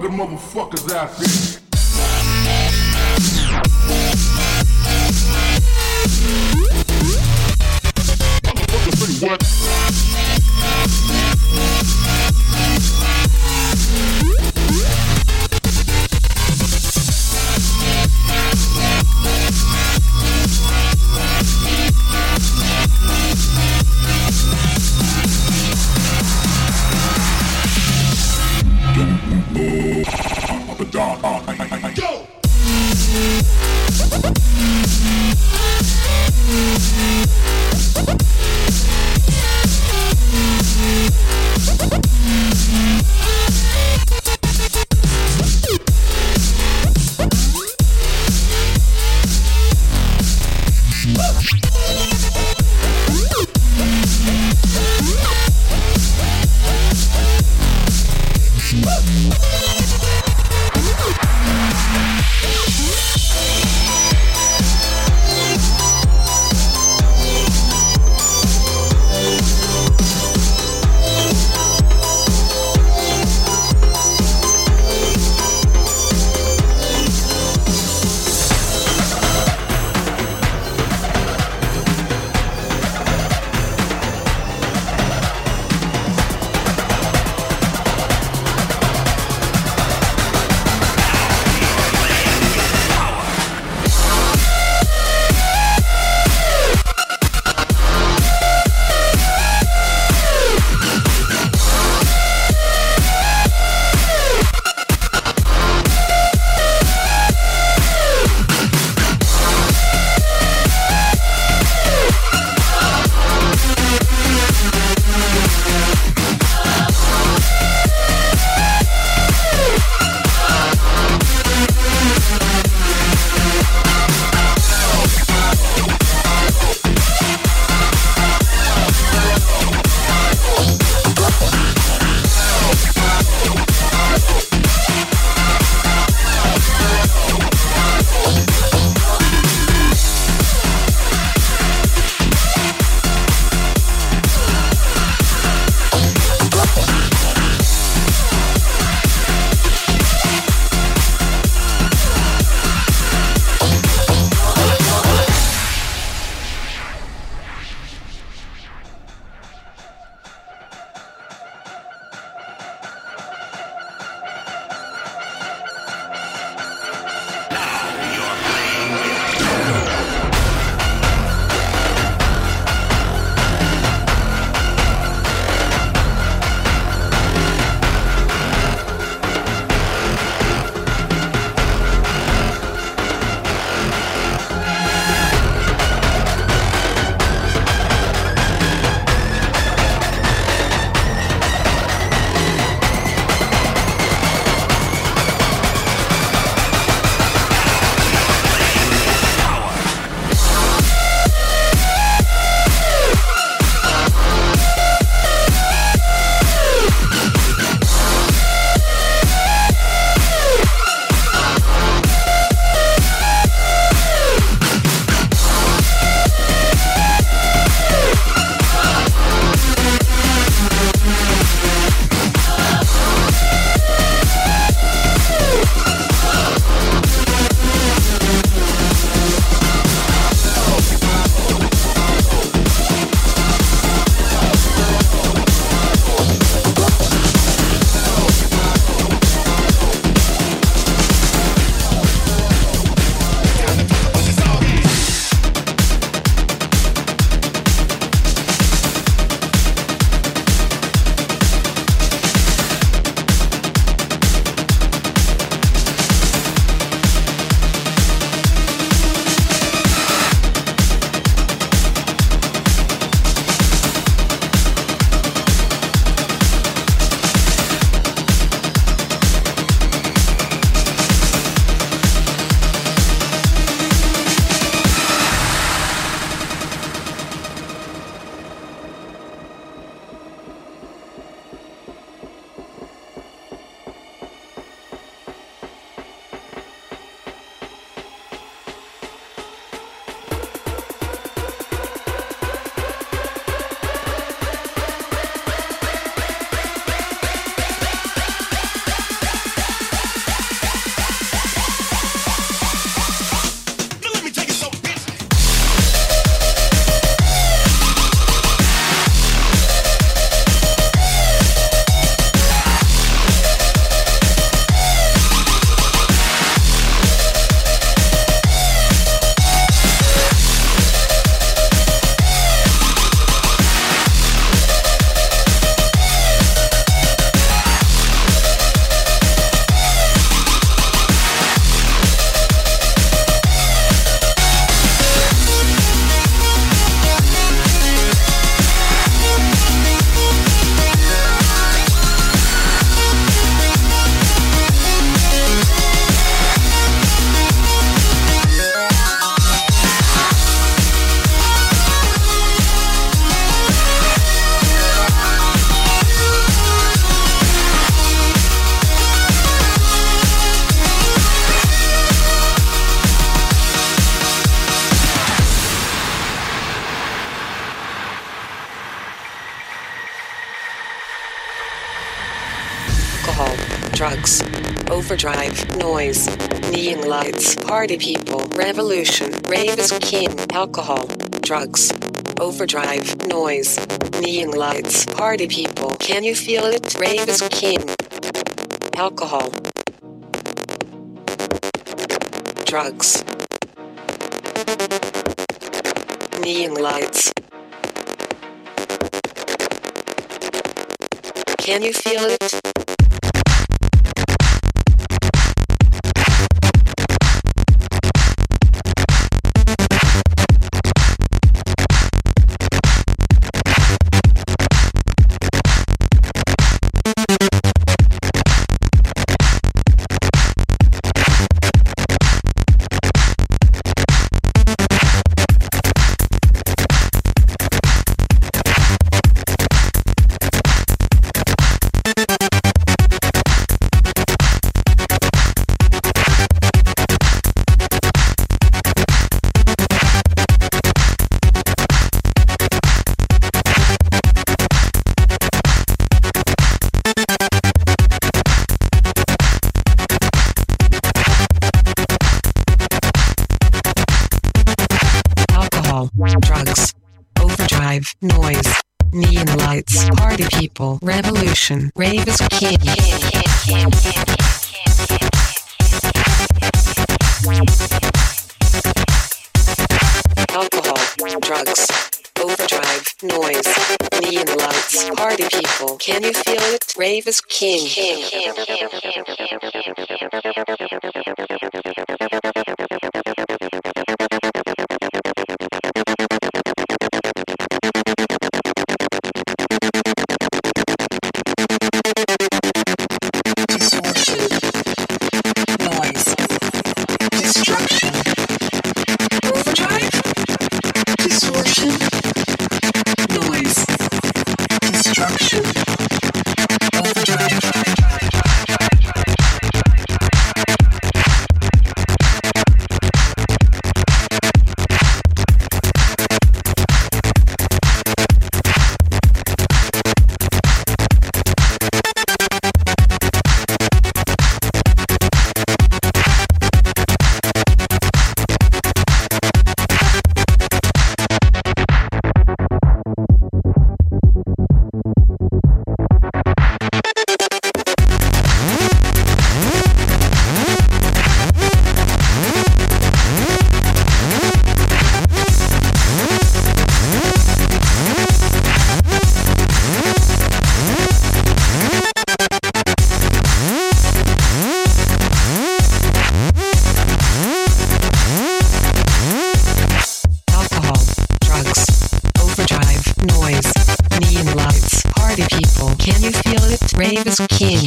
rough motherfuckers out there. party people, revolution, rave is king, alcohol, drugs, overdrive, noise, neon lights, party people, can you feel it? Rave is king, alcohol, drugs, neon lights. Can you feel it? Selection. Rave is kid. Alcohol, drugs, overdrive, noise, neon lights, party people. Can you feel it? Rave is king. king. kids.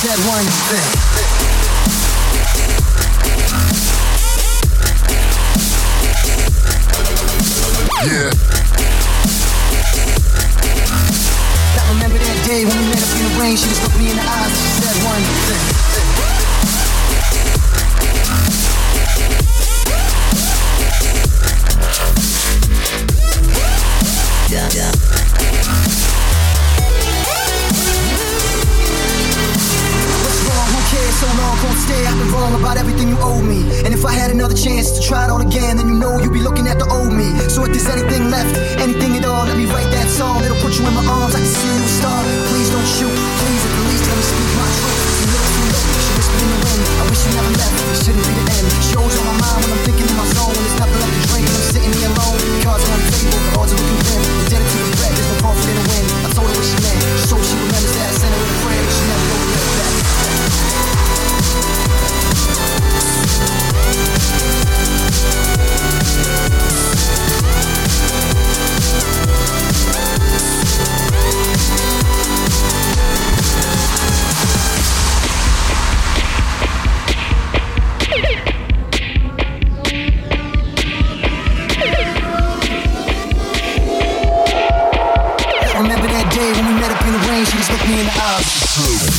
said one thing. Yeah. I remember that day when we met up in the rain. She just looked me in the eyes and she said one thing. Yeah, yeah. so long, won't stay. I've been wrong about everything you owe me. And if I had another chance to try it all again, then you know you'd be looking at the old me. So if there's anything left, anything at all, let me write that song. It'll put you in my arms, I can see you start. Please don't shoot, please at least let me speak my truth. She whispered in the wind, I wish you never left. It shouldn't be the end. Shows on my mind when I'm thinking in my zone. When there's nothing left to drink, I'm sitting here alone. Cards on the table, the odds are looking grim. Indebted to the regret, there's no call for me to win. I told her what she meant, so she remembers that I sent her with a prayer, but she never wrote eyes.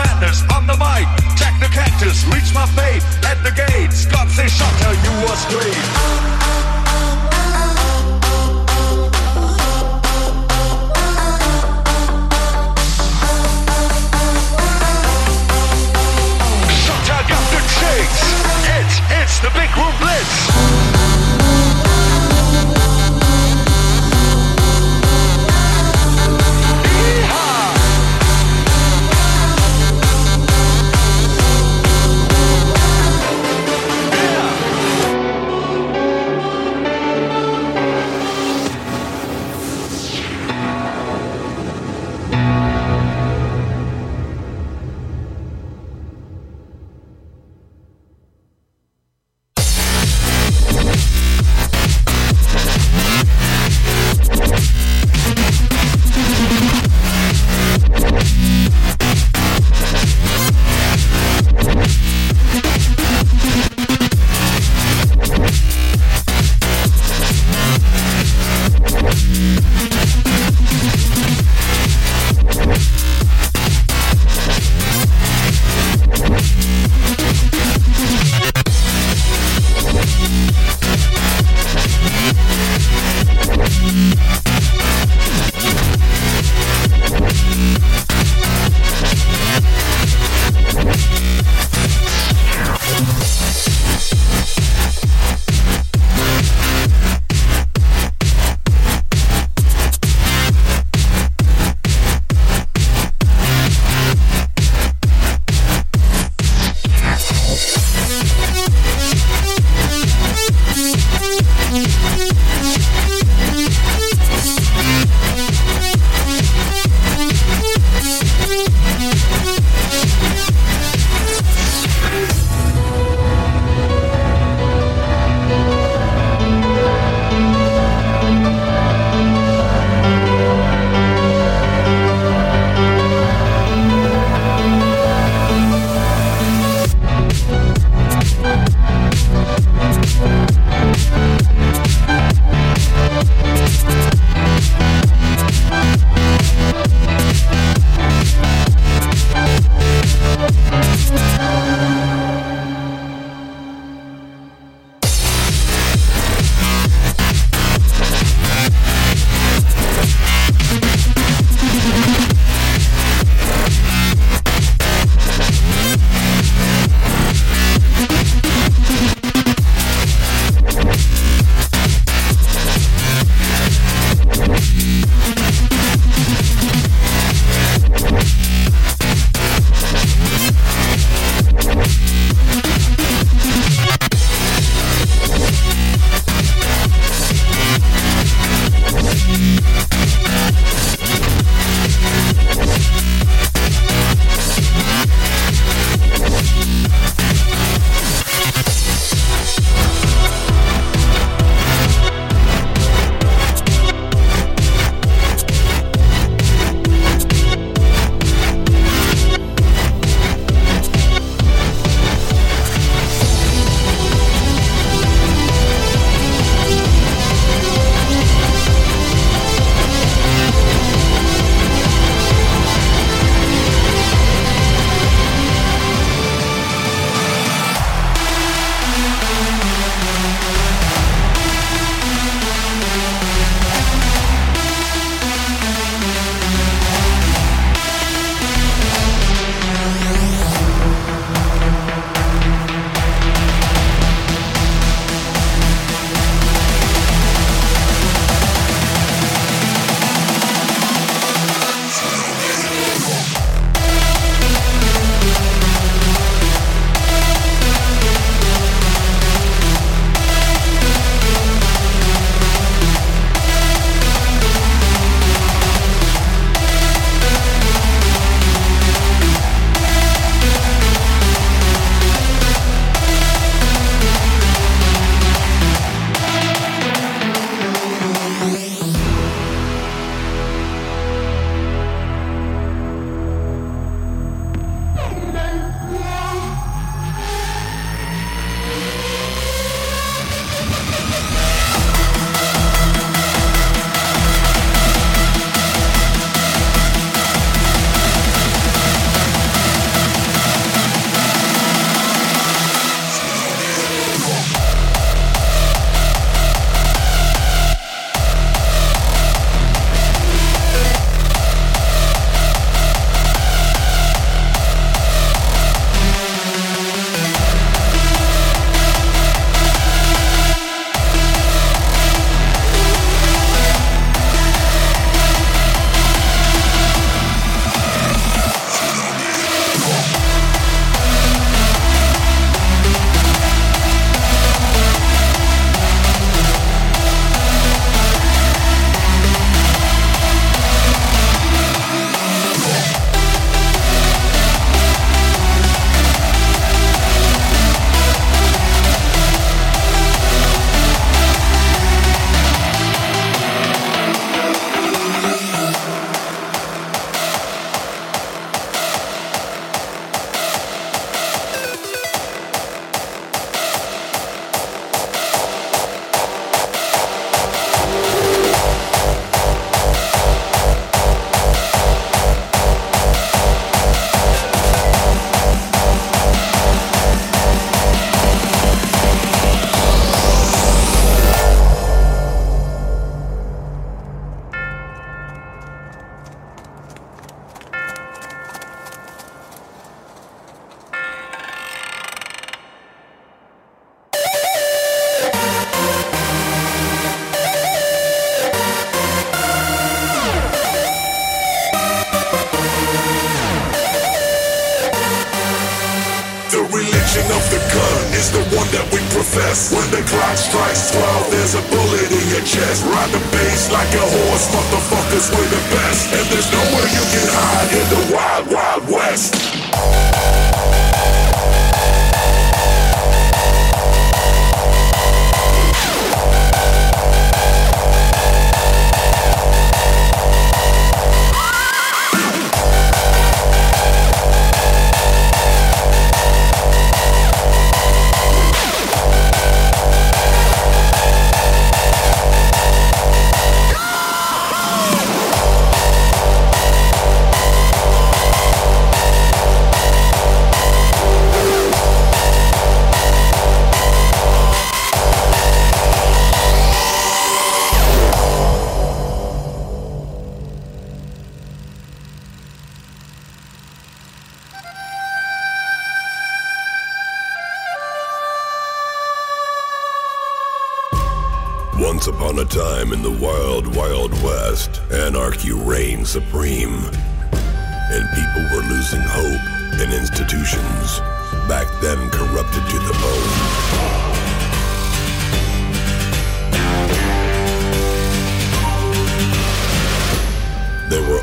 Flanders on the mic. Jack the cactus, reach my fate at the gate. God say, "Shut how you are great.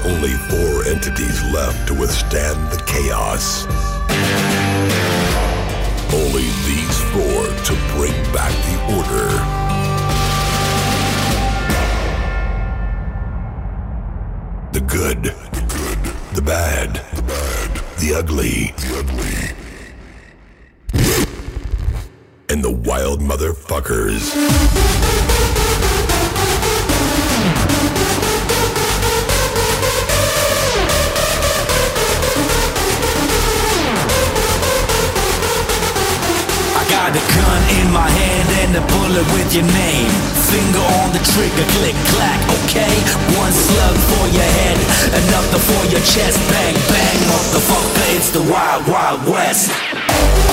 Only four entities left to withstand the chaos. Only these four to bring back the order. The good, the good, the bad, the bad, the ugly, the ugly, and the wild motherfuckers. Got a gun in my hand and a bullet with your name. Finger on the trigger, click, clack, okay? One slug for your head, another for your chest. Bang, bang, motherfucker, it's the wild, wild west.